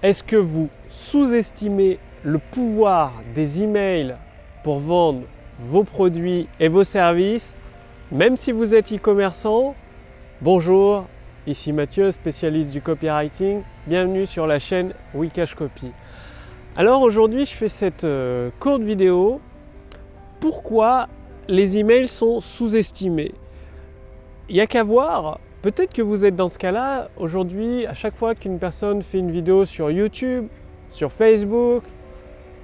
Est-ce que vous sous-estimez le pouvoir des emails pour vendre vos produits et vos services, même si vous êtes e-commerçant? Bonjour, ici Mathieu, spécialiste du copywriting. Bienvenue sur la chaîne Wikash Copy. Alors aujourd'hui, je fais cette euh, courte vidéo. Pourquoi les emails sont sous-estimés? Il n'y a qu'à voir Peut-être que vous êtes dans ce cas-là. Aujourd'hui, à chaque fois qu'une personne fait une vidéo sur YouTube, sur Facebook,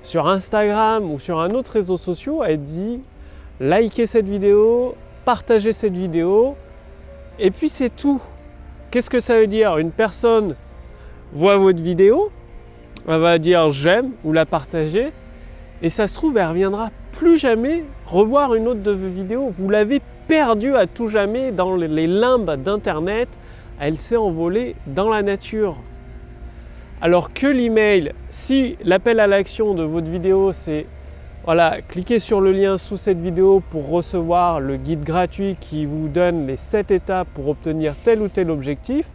sur Instagram ou sur un autre réseau social, elle dit likez cette vidéo, partagez cette vidéo, et puis c'est tout. Qu'est-ce que ça veut dire? Une personne voit votre vidéo, elle va dire j'aime ou la partager, et ça se trouve, elle reviendra plus jamais revoir une autre de vos vidéos. Vous l'avez perdue à tout jamais dans les limbes d'Internet. Elle s'est envolée dans la nature. Alors que l'email, si l'appel à l'action de votre vidéo, c'est voilà, cliquez sur le lien sous cette vidéo pour recevoir le guide gratuit qui vous donne les 7 étapes pour obtenir tel ou tel objectif.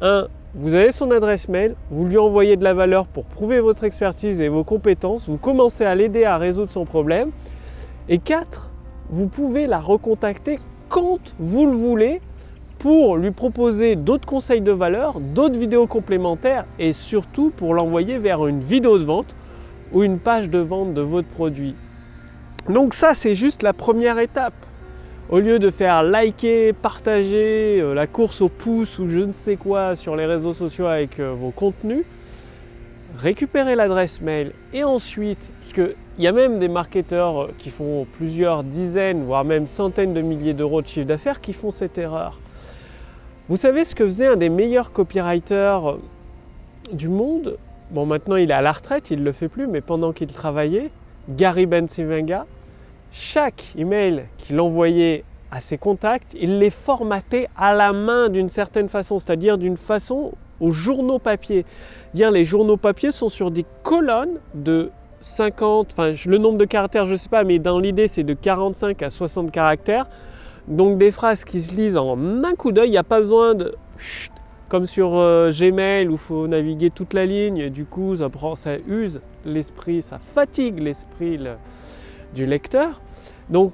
1. Vous avez son adresse mail, vous lui envoyez de la valeur pour prouver votre expertise et vos compétences, vous commencez à l'aider à résoudre son problème. Et 4. Vous pouvez la recontacter quand vous le voulez pour lui proposer d'autres conseils de valeur, d'autres vidéos complémentaires et surtout pour l'envoyer vers une vidéo de vente ou une page de vente de votre produit. Donc ça, c'est juste la première étape. Au lieu de faire liker, partager euh, la course au pouce ou je ne sais quoi sur les réseaux sociaux avec euh, vos contenus, récupérez l'adresse mail et ensuite, parce qu'il y a même des marketeurs euh, qui font plusieurs dizaines, voire même centaines de milliers d'euros de chiffre d'affaires qui font cette erreur. Vous savez ce que faisait un des meilleurs copywriters du monde? Bon, maintenant il est à la retraite, il ne le fait plus, mais pendant qu'il travaillait, Gary Bensivenga, chaque email qu'il envoyait à ses contacts, il les formatait à la main d'une certaine façon, c'est-à-dire d'une façon aux journaux papier. Dire les journaux papier sont sur des colonnes de 50, enfin le nombre de caractères je ne sais pas, mais dans l'idée c'est de 45 à 60 caractères. Donc des phrases qui se lisent en un coup d'œil, il n'y a pas besoin de... Comme sur euh, Gmail où il faut naviguer toute la ligne, du coup ça, prend, ça use l'esprit, ça fatigue l'esprit du lecteur. Donc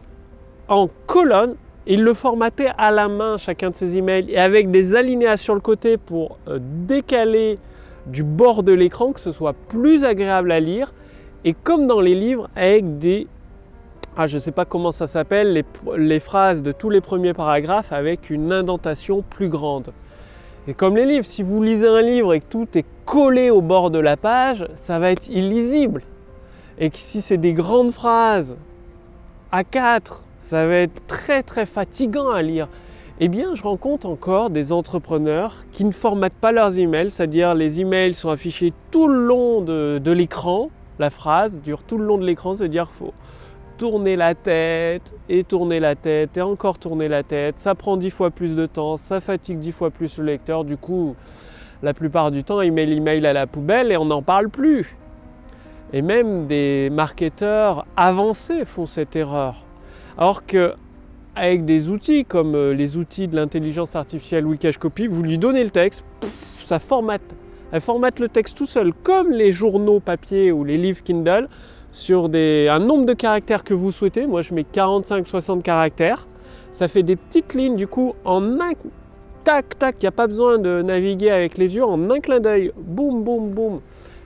en colonne, il le formatait à la main chacun de ses emails et avec des alinéas sur le côté pour euh, décaler du bord de l'écran, que ce soit plus agréable à lire. Et comme dans les livres, avec des ah, je ne sais pas comment ça s'appelle, les, phrases de tous les premiers paragraphes avec une indentation plus grande. Et comme les livres, si vous lisez un livre et que tout est collé au bord de la page, ça va être illisible. Et que si c'est des grandes phrases à 4, ça va être très très fatigant à lire. Eh bien, je rencontre encore des entrepreneurs qui ne formatent pas leurs emails, c'est-à-dire les emails sont affichés tout le long de, l'écran, la phrase dure tout le long de l'écran, c'est-à-dire faut tourner la tête et tourner la tête et encore tourner la tête. Ça prend dix fois plus de temps, ça fatigue dix fois plus le lecteur. Du coup, la plupart du temps, il met l'email à la poubelle et on n'en parle plus. Et même des marketeurs avancés font cette erreur. Alors que avec des outils comme euh, les outils de l'intelligence artificielle Wikash Copy, vous lui donnez le texte, ça formate. Elle formate le texte tout seul, comme les journaux papier ou les livres Kindle sur un nombre de caractères que vous souhaitez. Moi, je mets 45-60 caractères. Ça fait des petites lignes, du coup, en un tac, tac, il n'y a pas besoin de naviguer avec les yeux, en un clin d'œil, boum, boum, boum.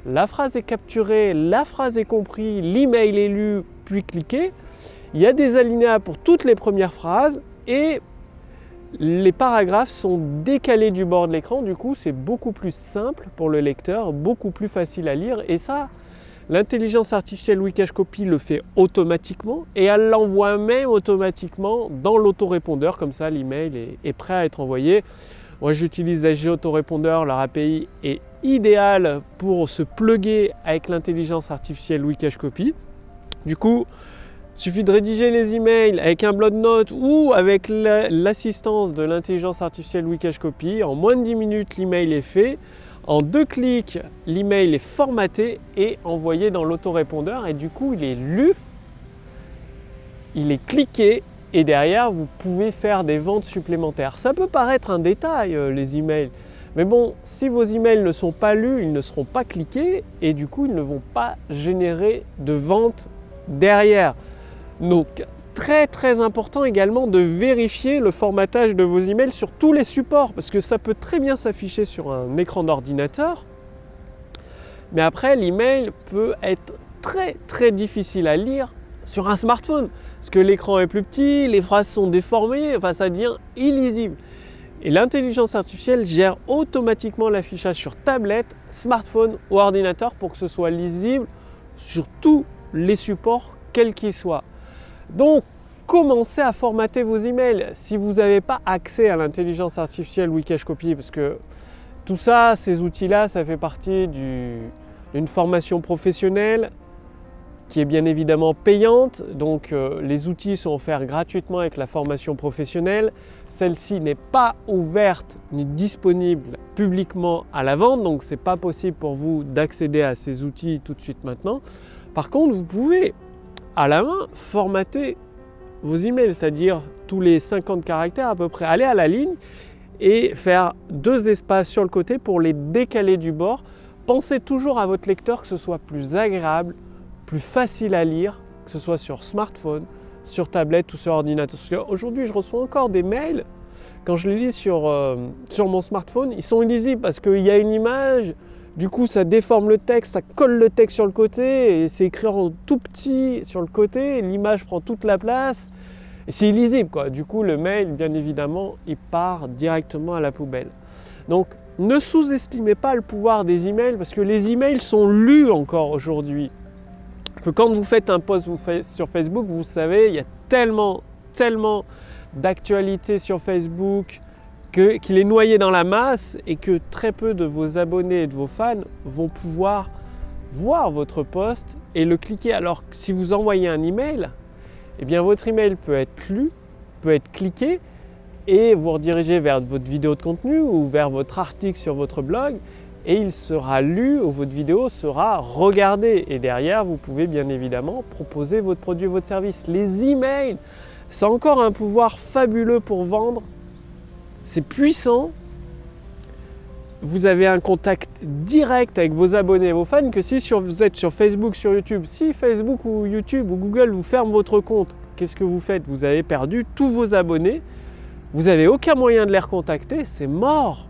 La phrase est capturée, la phrase est comprise, l'email est lu, puis cliqué. Il y a des alinéas pour toutes les premières phrases et les paragraphes sont décalés du bord de l'écran. Du coup, c'est beaucoup plus simple pour le lecteur, beaucoup plus facile à lire. Et ça, L'intelligence artificielle Wikash Copy le fait automatiquement et elle l'envoie même automatiquement dans l'autorépondeur, comme ça l'email est, prêt à être envoyé. Moi j'utilise AG Autorépondeur, leur API est idéale pour se plugger avec l'intelligence artificielle Wikash Copy. Du coup, suffit de rédiger les emails avec un bloc de notes ou avec l'assistance de l'intelligence artificielle Wikash Copy. En moins de 10 minutes, l'email est fait. En deux clics, l'email est formaté et envoyé dans l'autorépondeur et du coup il est lu, il est cliqué et derrière vous pouvez faire des ventes supplémentaires. Ça peut paraître un détail euh, les emails, Mais bon, si vos emails ne sont pas lus, ils ne seront pas cliqués et du coup, ils ne vont pas générer de vente derrière. Donc, très très important également de vérifier le formatage de vos emails sur tous les supports parce que ça peut très bien s'afficher sur un écran d'ordinateur. Mais après, l'email peut être très très difficile à lire sur un smartphone parce que l'écran est plus petit, les phrases sont déformées, enfin ça devient illisible. Et l'intelligence artificielle gère automatiquement l'affichage sur tablette, smartphone ou ordinateur pour que ce soit lisible sur tous les supports, quels qu'ils soient. Donc, commencez à formater vos emails. Si vous n'avez pas accès à l'intelligence artificielle Wikash Copy, parce que tout ça, ces outils-là, ça fait partie d'une formation professionnelle qui est bien évidemment payante. Donc euh, les outils sont offerts gratuitement avec la formation professionnelle. Celle-ci n'est pas ouverte ni disponible publiquement à la vente, donc ce n'est pas possible pour vous d'accéder à ces outils tout de suite maintenant. Par contre, vous pouvez à la main formater vos emails, c'est-à-dire tous les 50 caractères à peu près. Aller à la ligne et faire deux espaces sur le côté pour les décaler du bord. Pensez toujours à votre lecteur que ce soit plus agréable, plus facile à lire, que ce soit sur smartphone, sur tablette ou sur ordinateur. Parce qu'aujourd'hui, je reçois encore des mails. Quand je les lis sur, euh, sur mon smartphone, ils sont illisibles parce qu'il y a une image, du coup ça déforme le texte, ça colle le texte sur le côté et c'est écrit en tout petit sur le côté, l'image prend toute la place. Et c'est illisible. Du coup, le mail, bien évidemment, il part directement à la poubelle. Donc, ne sous-estimez pas le pouvoir des emails parce que les emails sont lus encore aujourd'hui que quand vous faites un post sur Facebook, vous savez, il y a tellement, tellement d'actualités sur Facebook qu'il est noyé dans la masse et que très peu de vos abonnés et de vos fans vont pouvoir voir votre post et le cliquer. Alors que si vous envoyez un email, eh bien votre email peut être lu, peut être cliqué et vous rediriger vers votre vidéo de contenu ou vers votre article sur votre blog et il sera lu ou votre vidéo sera regardée. Et derrière, vous pouvez bien évidemment proposer votre produit votre service. Les emails, c'est encore un pouvoir fabuleux pour vendre. C'est puissant. Vous avez un contact direct avec vos abonnés et vos fans que si vous êtes sur Facebook, sur YouTube. Si Facebook ou YouTube ou Google vous ferment votre compte, qu'est-ce que vous faites? Vous avez perdu tous vos abonnés. Vous n'avez aucun moyen de les recontacter. C'est mort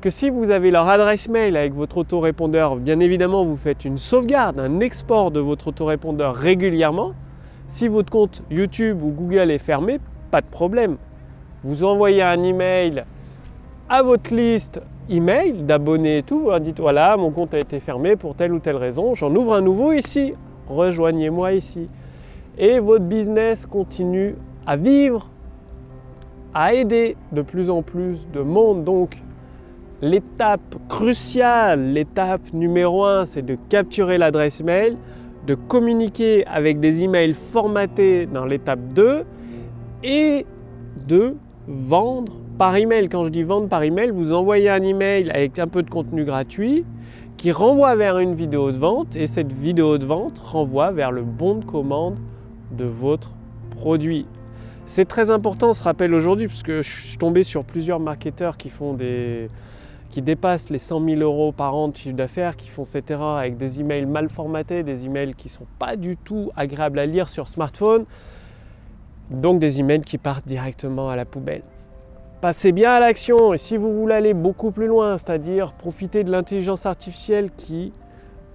que si vous avez leur adresse mail avec votre autorépondeur, bien évidemment, vous faites une sauvegarde, un export de votre autorépondeur régulièrement. Si votre compte YouTube ou Google est fermé, pas de problème. Vous envoyez un email à votre liste email d'abonnés et tout, leur dites voilà, mon compte a été fermé pour telle ou telle raison, j'en ouvre un nouveau ici, rejoignez-moi ici. Et votre business continue à vivre, à aider de plus en plus de monde. Donc, L'étape cruciale, l'étape numéro un, c'est de capturer l'adresse mail, de communiquer avec des emails formatés dans l'étape 2 et de vendre par email. Quand je dis vendre par email, vous envoyez un email avec un peu de contenu gratuit qui renvoie vers une vidéo de vente et cette vidéo de vente renvoie vers le bon de commande de votre produit. C'est très important ce rappel aujourd'hui parce que je suis tombé sur plusieurs marketeurs qui font des, qui dépassent les 100 000 euros par an de chiffre d'affaires, qui font cette erreur avec des emails mal formatés, des emails qui ne sont pas du tout agréables à lire sur smartphone, donc des emails qui partent directement à la poubelle. Passez bien à l'action et si vous voulez aller beaucoup plus loin, c'est-à-dire profiter de l'intelligence artificielle qui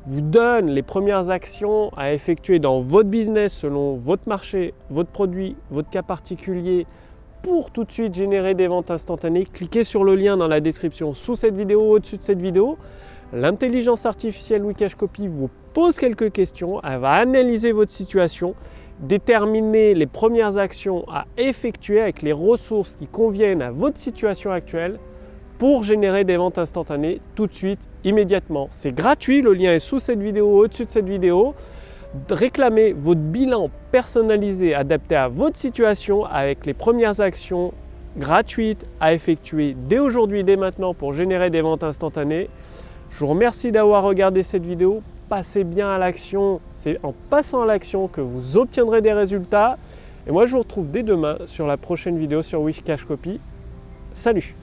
vous donne les premières actions à effectuer dans votre business selon votre marché, votre produit, votre cas particulier, pour tout de suite générer des ventes instantanées, cliquez sur le lien dans la description sous cette vidéo, au-dessus de cette vidéo. L'intelligence artificielle Wikash Copy vous pose quelques questions, elle va analyser votre situation, déterminer les premières actions à effectuer avec les ressources qui conviennent à votre situation actuelle pour générer des ventes instantanées tout de suite, immédiatement. C'est gratuit, le lien est sous cette vidéo, au-dessus de cette vidéo réclamer votre bilan personnalisé adapté à votre situation avec les premières actions gratuites à effectuer dès aujourd'hui, dès maintenant pour générer des ventes instantanées. Je vous remercie d'avoir regardé cette vidéo. Passez bien à l'action. C'est en passant à l'action que vous obtiendrez des résultats. Et moi, je vous retrouve dès demain sur la prochaine vidéo sur Wishcash Copy. Salut